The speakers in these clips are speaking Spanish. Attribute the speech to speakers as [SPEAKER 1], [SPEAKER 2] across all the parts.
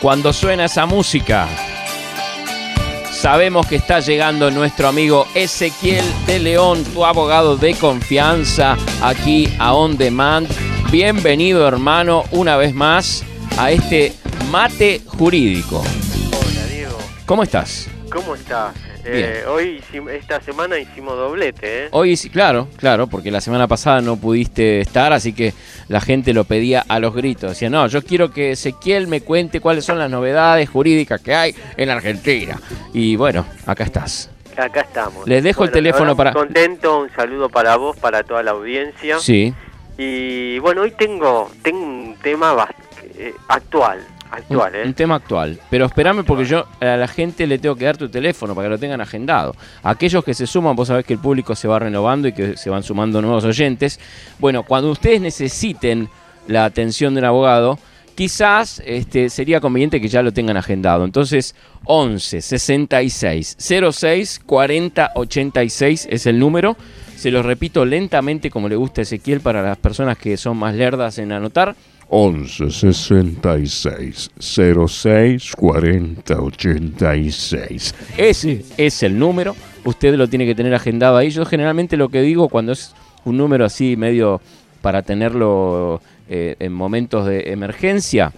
[SPEAKER 1] Cuando suena esa música, sabemos que está llegando nuestro amigo Ezequiel de León, tu abogado de confianza, aquí a On Demand. Bienvenido hermano una vez más a este mate jurídico.
[SPEAKER 2] Hola Diego,
[SPEAKER 1] ¿Cómo estás?
[SPEAKER 2] ¿cómo estás? Eh, hoy, esta semana hicimos doblete, ¿eh?
[SPEAKER 1] Hoy sí, claro, claro, porque la semana pasada no pudiste estar, así que la gente lo pedía a los gritos. Decía, no, yo quiero que Ezequiel me cuente cuáles son las novedades jurídicas que hay en Argentina. Y bueno, acá estás.
[SPEAKER 2] Acá estamos.
[SPEAKER 1] Les dejo el teléfono para-
[SPEAKER 2] Contento, un saludo para vos, para toda la audiencia.
[SPEAKER 1] Sí.
[SPEAKER 2] Y bueno, hoy tengo, tengo un tema eh, actual,
[SPEAKER 1] Un,
[SPEAKER 2] ¿eh?
[SPEAKER 1] un tema actual. Pero espérame porque yo a la gente le tengo que dar tu teléfono para que lo tengan agendado. Aquellos que se suman, vos sabés que el público se va renovando y que se van sumando nuevos oyentes. Bueno, cuando ustedes necesiten la atención de un abogado, quizás este, sería conveniente que ya lo tengan agendado. Entonces, 11 66 06 40 86 es el número. Se los repito lentamente como le gusta a Ezequiel para las personas que son más lerdas en anotar.
[SPEAKER 3] 11 66 06 40 86.
[SPEAKER 1] Ese es el número. Usted lo tiene que tener agendado ahí. Yo generalmente lo que digo cuando es un número así medio para tenerlo eh, en momentos de emergencia,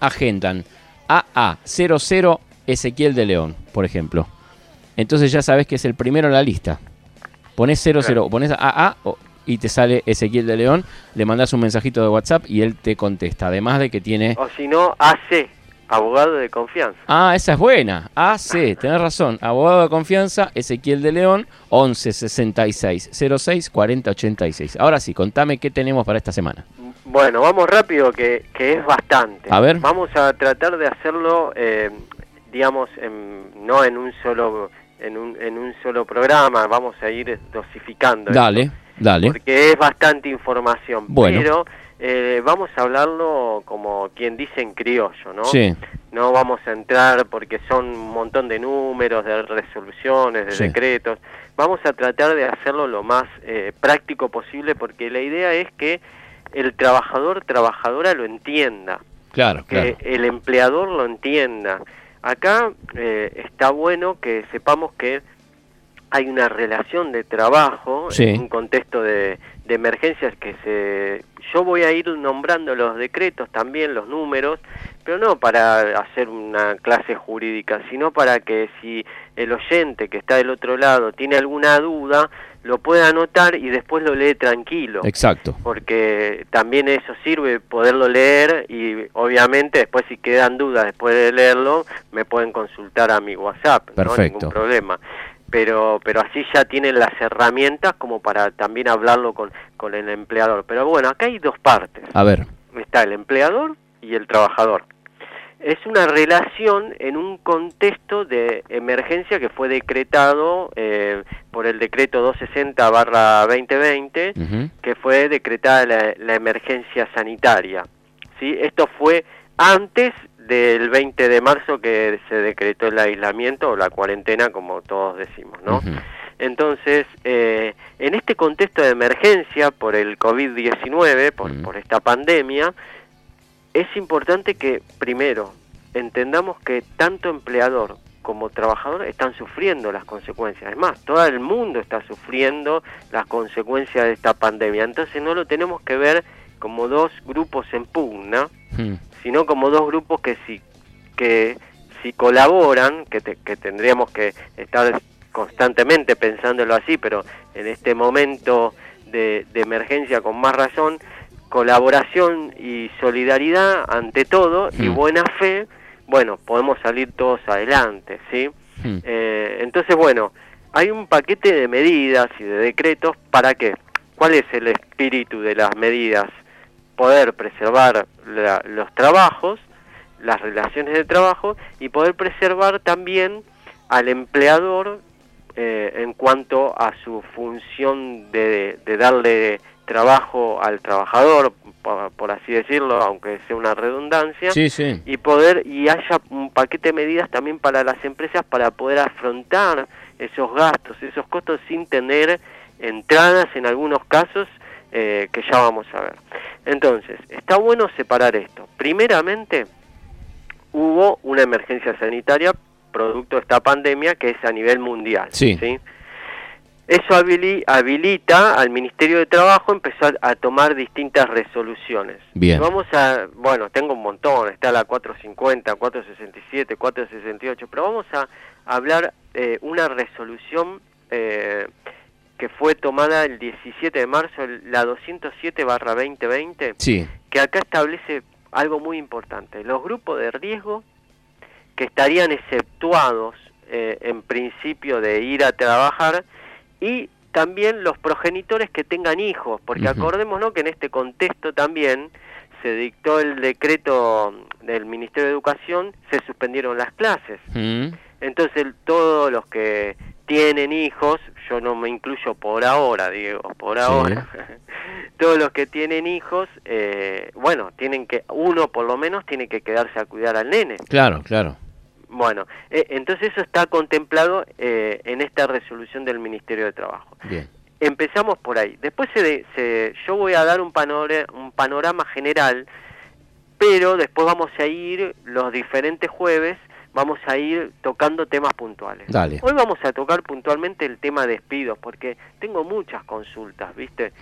[SPEAKER 1] agendan AA00 Ezequiel de León, por ejemplo. Entonces ya sabes que es el primero en la lista. Pones 00,
[SPEAKER 2] Claro.
[SPEAKER 1] pones AA o- y te sale Ezequiel de León, le mandas un mensajito de WhatsApp y él te contesta. Además de que tiene
[SPEAKER 2] O si no, AC, abogado de confianza.
[SPEAKER 1] Ah, esa es buena. AC, tenés razón. Abogado de confianza, Ezequiel de León, 11 66 06 40 86. Ahora sí, contame qué tenemos para esta semana.
[SPEAKER 2] Bueno, vamos rápido, que, que es bastante.
[SPEAKER 1] A ver.
[SPEAKER 2] Vamos a tratar de hacerlo, eh, digamos, en- no en un solo en un, en un solo programa, vamos a ir dosificando. esto,
[SPEAKER 1] Dale.
[SPEAKER 2] Porque es bastante información.
[SPEAKER 1] Bueno.
[SPEAKER 2] Pero eh, vamos a hablarlo como quien dice en criollo, ¿no?
[SPEAKER 1] Sí,
[SPEAKER 2] No vamos a entrar porque son un montón de números, de resoluciones, de
[SPEAKER 1] Sí.
[SPEAKER 2] decretos. Vamos a tratar de hacerlo lo más eh, práctico posible porque la idea es que el trabajador, trabajadora lo entienda,
[SPEAKER 1] claro,
[SPEAKER 2] que
[SPEAKER 1] claro.
[SPEAKER 2] el empleador lo entienda. Acá eh, está bueno que sepamos que hay una relación de trabajo
[SPEAKER 1] Sí.
[SPEAKER 2] en un contexto de, de emergencias que se yo voy a ir nombrando los decretos también los números pero no para hacer una clase jurídica sino para que si el oyente que está del otro lado tiene alguna duda lo pueda anotar y después lo lee tranquilo
[SPEAKER 1] Exacto.
[SPEAKER 2] porque también eso sirve poderlo leer y obviamente después si quedan dudas después de leerlo me pueden consultar a mi WhatsApp, no
[SPEAKER 1] Perfecto.
[SPEAKER 2] ningún problema. Pero pero así ya tienen las herramientas como para también hablarlo con con el empleador. Pero bueno, acá hay dos partes.
[SPEAKER 1] A ver,
[SPEAKER 2] Está el empleador y el trabajador. Es una relación en un contexto de emergencia que fue decretado eh, por el decreto 260 barra 2020
[SPEAKER 1] ujú,
[SPEAKER 2] que fue decretada la, la emergencia sanitaria. ¿sí? Esto fue antes del 20 de marzo que se decretó el aislamiento o la cuarentena, como todos decimos, ¿no? Entonces, eh, en este contexto de emergencia por el COVID-19, por, por esta pandemia, es importante que, primero, entendamos que tanto empleador como trabajador están sufriendo las consecuencias. Es más, todo el mundo está sufriendo las consecuencias de esta pandemia. Entonces no lo tenemos que ver como dos grupos en pugna,
[SPEAKER 1] Hmm,
[SPEAKER 2] sino como dos grupos que si que si colaboran, que, te- que tendríamos que estar constantemente pensándolo así, pero en este momento de, de emergencia con más razón, colaboración y solidaridad ante todo y
[SPEAKER 1] Mm.
[SPEAKER 2] buena fe, bueno, podemos salir todos adelante, ¿sí?
[SPEAKER 1] hmm.
[SPEAKER 2] Eh, entonces, bueno, hay un paquete de medidas y de decretos para qué. ¿Cuál es el espíritu de las medidas? Poder preservar la- los trabajos, las relaciones de trabajo y poder preservar también al empleador eh, en cuanto a su función de, de darle trabajo al trabajador, por, por así decirlo, aunque sea una redundancia,
[SPEAKER 1] Sí, sí.
[SPEAKER 2] y poder y haya un paquete de medidas también para las empresas para poder afrontar esos gastos, esos costos sin tener entradas en algunos casos eh, que ya vamos a ver. Entonces, está bueno separar esto. Primeramente, hubo una emergencia sanitaria producto de esta pandemia que es a nivel mundial.
[SPEAKER 1] Sí.
[SPEAKER 2] Eso habilita al Ministerio de Trabajo empezar a tomar distintas resoluciones.
[SPEAKER 1] Bien.
[SPEAKER 2] Vamos a, bueno, tengo un montón, está la 450, 467, 468, pero vamos a hablar eh, una resolución eh, que fue tomada el 17 de marzo, la 207 barra 2020,
[SPEAKER 1] sí.
[SPEAKER 2] que acá establece algo muy importante. Los grupos de riesgo que estarían exceptuados eh, en principio de ir a trabajar y también los progenitores que tengan hijos, porque acordémonos que en este contexto también se dictó el decreto del Ministerio de Educación, se suspendieron las clases. Entonces todos los que tienen hijos, yo no me incluyo por ahora, Diego, por ahora, todos los que tienen hijos, eh, bueno, tienen que, uno por lo menos tiene que quedarse a cuidar al nene.
[SPEAKER 1] Claro, claro.
[SPEAKER 2] Bueno, eh, entonces eso está contemplado eh, en esta resolución del Ministerio de Trabajo.
[SPEAKER 1] Bien.
[SPEAKER 2] Empezamos por ahí. Después se, se, yo voy a dar un, un panorama general, pero después vamos a ir los diferentes jueves vamos a ir tocando temas puntuales.
[SPEAKER 1] Dale.
[SPEAKER 2] Hoy vamos a tocar puntualmente el tema despidos, porque tengo muchas consultas, ¿viste?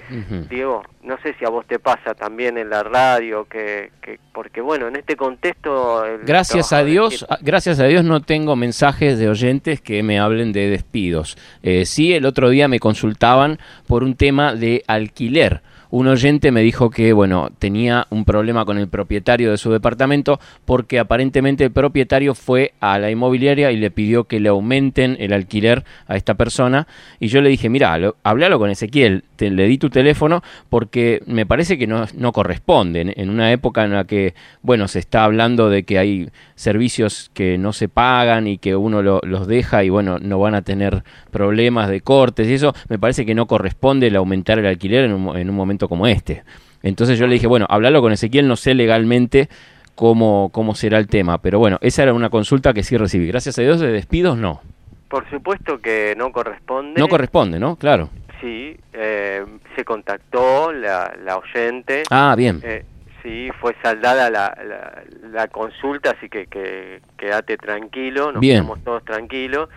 [SPEAKER 2] Diego, no sé si a vos te pasa también en la radio, que, que porque bueno, en este contexto...
[SPEAKER 1] Gracias a Dios, gracias a Dios no tengo mensajes de oyentes que me hablen de despidos. Eh, sí, el otro día me consultaban por un tema de alquiler un oyente me dijo que, bueno, tenía un problema con el propietario de su departamento porque aparentemente el propietario fue a la inmobiliaria y le pidió que le aumenten el alquiler a esta persona. Y yo le dije, mira, hablalo con Ezequiel, le di tu teléfono porque me parece que no, no corresponde. En una época en la que, bueno, se está hablando de que hay servicios que no se pagan y que uno los deja y, bueno, no van a tener problemas de cortes y eso, me parece que no corresponde el aumentar el alquiler en un, en un momento como este. Entonces yo le dije, bueno, hablalo con Ezequiel, no sé legalmente cómo, cómo será el tema, pero bueno, esa era una consulta que sí recibí. Gracias a Dios de despidos no.
[SPEAKER 2] Por supuesto que no corresponde.
[SPEAKER 1] No corresponde, ¿no? Claro.
[SPEAKER 2] Sí, eh, se contactó la, la oyente.
[SPEAKER 1] Ah, bien.
[SPEAKER 2] Eh, sí, fue saldada la, la, consulta, así que, que quédate tranquilo, nos quedamos todos tranquilos.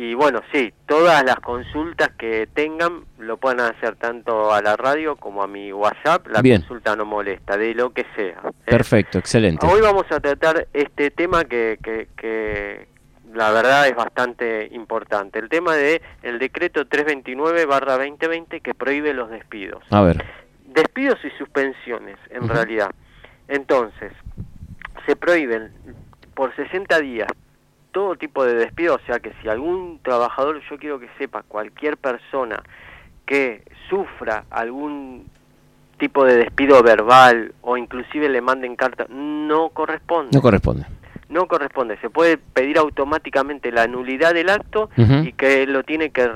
[SPEAKER 2] Y bueno, sí, todas las consultas que tengan lo pueden hacer tanto a la radio como a mi WhatsApp. La consulta no molesta, de lo que sea. ¿eh?
[SPEAKER 1] Perfecto, excelente.
[SPEAKER 2] Hoy vamos a tratar este tema que, que, que la verdad es bastante importante. El tema de el decreto 329 barra 2020 que prohíbe los despidos.
[SPEAKER 1] A ver.
[SPEAKER 2] Despidos y suspensiones, en realidad. Entonces, se prohíben por 60 días todo tipo de despido, o sea que si algún trabajador, yo quiero que sepa, cualquier persona que sufra algún tipo de despido verbal o inclusive le manden carta, no corresponde.
[SPEAKER 1] No corresponde.
[SPEAKER 2] No corresponde. Se puede pedir automáticamente la nulidad del acto y que lo tiene que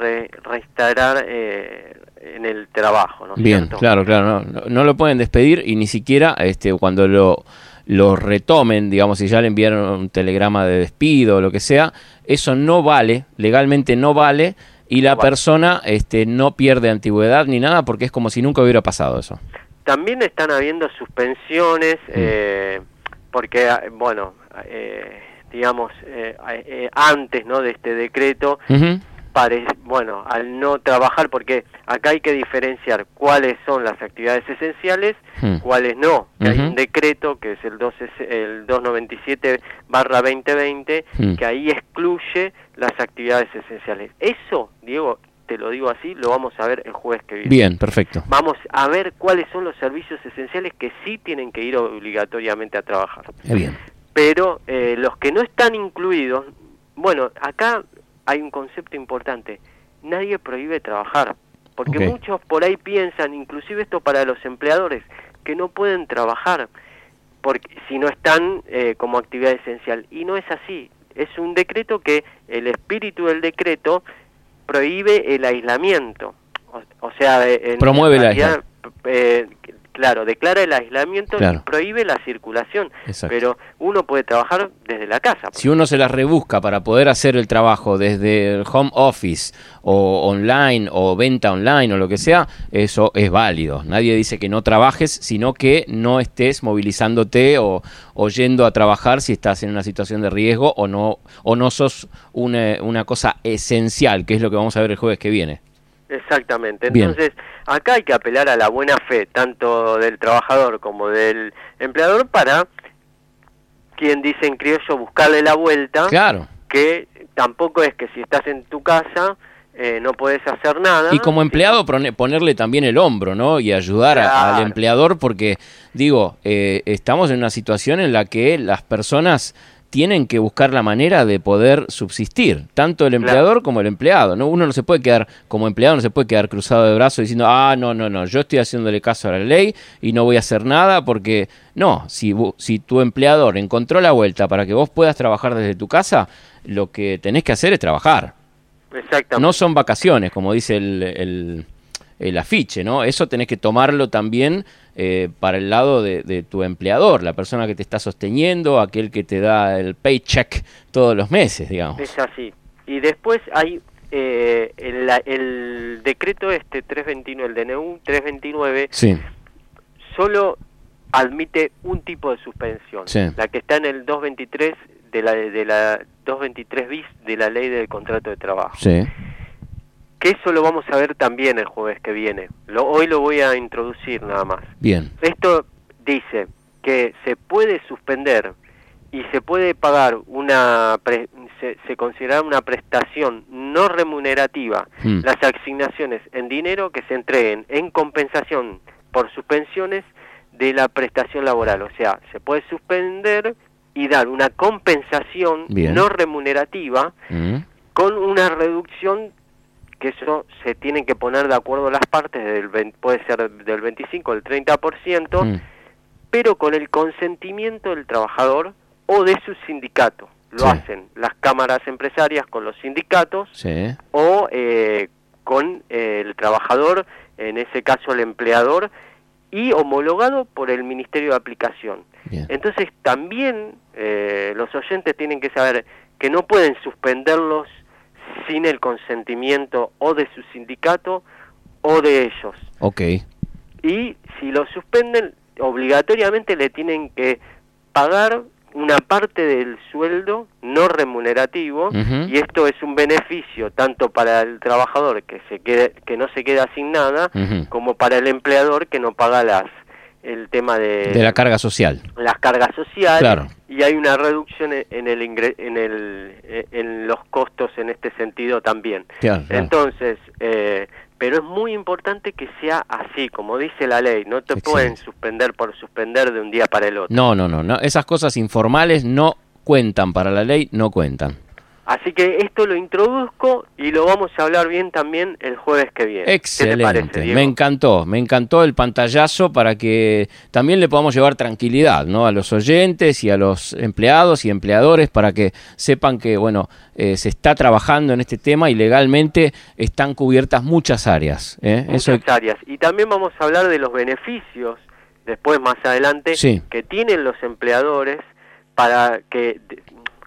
[SPEAKER 2] restaurar eh, en el trabajo. ¿no
[SPEAKER 1] Bien, claro, claro. No, no, lo pueden despedir y ni siquiera este cuando lo lo retomen, digamos, si ya le enviaron un telegrama de despido o lo que sea, eso no vale, legalmente no vale, y la persona este, no pierde antigüedad ni nada porque es como si nunca hubiera pasado eso.
[SPEAKER 2] También están habiendo suspensiones, mm. eh, porque, ah, bueno, eh, digamos, eh, antes ¿no? de este decreto, bueno, al no trabajar, porque acá hay que diferenciar cuáles son las actividades esenciales, hmm. cuáles no. Hay un decreto que es el, 12, el 297 barra 2020 hmm. que ahí excluye las actividades esenciales. Eso, Diego, te lo digo así, lo vamos a ver el jueves que viene.
[SPEAKER 1] Bien, perfecto.
[SPEAKER 2] Vamos a ver cuáles son los servicios esenciales que sí tienen que ir obligatoriamente a trabajar.
[SPEAKER 1] Bien.
[SPEAKER 2] Pero eh, los que no están incluidos, bueno, acá hay un concepto importante. Nadie prohíbe trabajar, porque muchos por ahí piensan, inclusive esto para los empleadores, que no pueden trabajar porque si no están eh, como actividad esencial. Y no es así. Es un decreto que el espíritu del decreto prohíbe el aislamiento. O, sea,
[SPEAKER 1] promueve la eh,
[SPEAKER 2] claro, declara el aislamiento
[SPEAKER 1] Claro.
[SPEAKER 2] y prohíbe la circulación.
[SPEAKER 1] Exacto.
[SPEAKER 2] Pero uno puede trabajar desde la casa.
[SPEAKER 1] Si uno se las rebusca para poder hacer el trabajo desde el home office o online o venta online o lo que sea, eso es válido. Nadie dice que no trabajes, sino que no estés movilizándote o, o yendo a trabajar si estás en una situación de riesgo o no, o no sos una, una cosa esencial, que es lo que vamos a ver el jueves que viene.
[SPEAKER 2] Exactamente.
[SPEAKER 1] Bien.
[SPEAKER 2] Entonces, acá hay que apelar a la buena fe, tanto del trabajador como del empleador, para, quien dice en criollo, buscarle la vuelta,
[SPEAKER 1] Claro.
[SPEAKER 2] que tampoco es que si estás en tu casa eh, no podés hacer nada.
[SPEAKER 1] Y como empleado ponerle también el hombro, ¿no? Y ayudar a- al empleador porque, digo, eh, estamos en una situación en la que las personas tienen que buscar la manera de poder subsistir, tanto el empleador como el empleado, ¿no? Uno no se puede quedar, como empleado, no se puede quedar cruzado de brazos diciendo, ah, no, no, no, yo estoy haciéndole caso a la ley y no voy a hacer nada porque, no, si, si tu empleador encontró la vuelta para que vos puedas trabajar desde tu casa, lo que tenés que hacer es trabajar.
[SPEAKER 2] Exactamente.
[SPEAKER 1] No son vacaciones, como dice el, el, el afiche, ¿no? Eso tenés que tomarlo también eh, para el lado de, de tu empleador, la persona que te está sosteniendo, aquel que te da el paycheck todos los meses, digamos.
[SPEAKER 2] Es así. Y después hay eh, el, la- el decreto este 321, el DNU 329,
[SPEAKER 1] Sí,
[SPEAKER 2] solo admite un tipo de suspensión,
[SPEAKER 1] Sí.
[SPEAKER 2] la que está en el 223 de la de la 223 bis de la ley del contrato de trabajo.
[SPEAKER 1] sí,
[SPEAKER 2] Que eso lo vamos a ver también el jueves que viene. Lo, hoy lo voy a introducir nada más.
[SPEAKER 1] bien,
[SPEAKER 2] Esto dice que se puede suspender y se puede pagar una pre- se, se considera una prestación no remunerativa
[SPEAKER 1] Hmm.
[SPEAKER 2] las asignaciones en dinero que se entreguen en compensación por suspensiones de la prestación laboral, o sea, se puede suspender y dar una compensación
[SPEAKER 1] Bien.
[SPEAKER 2] no remunerativa
[SPEAKER 1] Mm,
[SPEAKER 2] con una reducción que eso se tienen que poner de acuerdo las partes, del, puede ser del 25 al 30%,
[SPEAKER 1] mm,
[SPEAKER 2] pero con el consentimiento del trabajador o de su sindicato. Lo
[SPEAKER 1] Sí.
[SPEAKER 2] hacen las cámaras empresarias con los sindicatos
[SPEAKER 1] sí,
[SPEAKER 2] o eh, con eh, el trabajador, en ese caso el empleador, y homologado por el Ministerio de Aplicación.
[SPEAKER 1] bien,
[SPEAKER 2] Entonces también eh, los oyentes tienen que saber que no pueden suspenderlos sin el consentimiento o de su sindicato o de ellos.
[SPEAKER 1] ok,
[SPEAKER 2] Y si lo suspenden, obligatoriamente le tienen que pagar una parte del sueldo no remunerativo y esto es un beneficio tanto para el trabajador que se quede que no se queda sin nada como para el empleador que no paga las el tema de,
[SPEAKER 1] de la carga social.
[SPEAKER 2] las cargas sociales
[SPEAKER 1] Claro.
[SPEAKER 2] y hay una reducción en el ingre- en el eh, en los costos en este sentido también
[SPEAKER 1] Claro, claro.
[SPEAKER 2] entonces eh, pero es muy importante que sea así como dice la ley no te
[SPEAKER 1] Excelente.
[SPEAKER 2] pueden suspender por suspender de un día para el otro
[SPEAKER 1] No, no, no, no, esas cosas informales no cuentan para la ley, no cuentan.
[SPEAKER 2] Así que esto lo introduzco y lo vamos a hablar bien también el jueves que viene ¿Qué te
[SPEAKER 1] Excelente,
[SPEAKER 2] parece,
[SPEAKER 1] me encantó, me encantó el pantallazo para que también le podamos llevar tranquilidad, ¿no? A los oyentes y a los empleados y empleadores para que sepan que, bueno, eh, se está trabajando en este tema y legalmente están cubiertas muchas áreas. ¿eh? Eso,
[SPEAKER 2] muchas áreas. Y también vamos a hablar de los beneficios, después más adelante,
[SPEAKER 1] Sí.
[SPEAKER 2] que tienen los empleadores para que,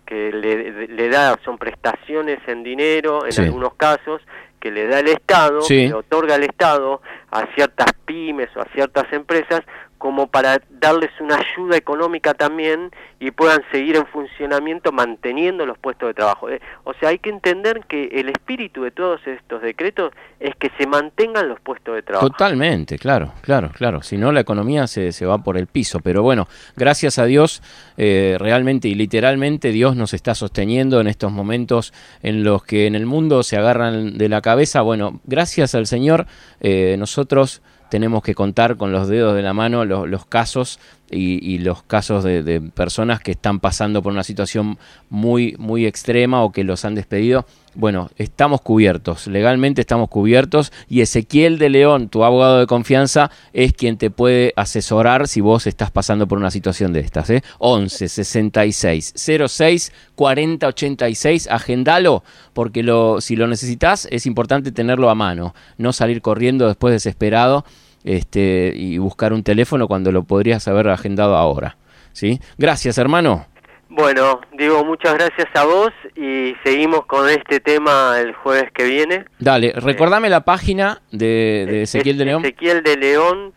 [SPEAKER 2] que le, le da, son prestaciones en dinero, en
[SPEAKER 1] Sí.
[SPEAKER 2] algunos casos, que le da el Estado,
[SPEAKER 1] Sí.
[SPEAKER 2] le otorga el Estado a ciertas pymes o a ciertas empresas, como para darles una ayuda económica también y puedan seguir en funcionamiento manteniendo los puestos de trabajo. Eh, O sea, hay que entender que el espíritu de todos estos decretos es que se mantengan los puestos de trabajo.
[SPEAKER 1] Totalmente, claro, claro, claro. Si no, la economía se, se va por el piso. Pero bueno, gracias a Dios, eh, realmente y literalmente Dios nos está sosteniendo en estos momentos en los que en el mundo se agarran de la cabeza. Bueno, gracias al Señor, eh, nosotros tenemos que contar con los dedos de la mano los, casos y, y los casos de, personas que están pasando por una situación muy, muy extrema o que los han despedido. Bueno, estamos cubiertos, legalmente estamos cubiertos y Ezequiel de León, tu abogado de confianza, es quien te puede asesorar si vos estás pasando por una situación de estas. ¿eh? 11 66 06 40 86, agendalo porque lo, si lo necesitas es importante tenerlo a mano, no salir corriendo después desesperado este, y buscar un teléfono cuando lo podrías haber agendado ahora. ¿sí? Gracias, hermano.
[SPEAKER 2] Bueno, digo muchas gracias a vos y seguimos con este tema el jueves que viene.
[SPEAKER 1] Dale, recordame la página de, de Ezequiel de León.
[SPEAKER 2] Ezequiel de León,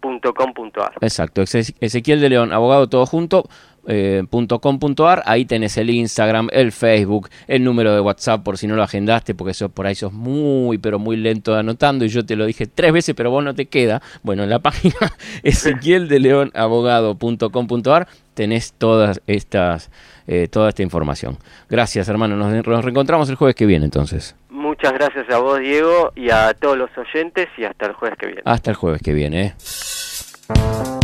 [SPEAKER 2] abogado.com.ar.
[SPEAKER 1] Exacto, Ezequiel de León, abogado todo junto. Eh, .com.ar, ahí tenés el Instagram, el Facebook, el número de WhatsApp por si no lo agendaste, porque eso por ahí sos muy, pero muy lento anotando y yo te lo dije tres veces, pero vos no te queda. Bueno, en la página Ezequiel de León abogado.com.ar tenés todas estas, eh, toda esta información. Gracias, hermano. Nos, nos reencontramos el jueves que viene, entonces.
[SPEAKER 2] Muchas gracias a vos, Diego, y a todos los oyentes, y hasta el jueves que viene.
[SPEAKER 1] Hasta el jueves que viene. ¿eh?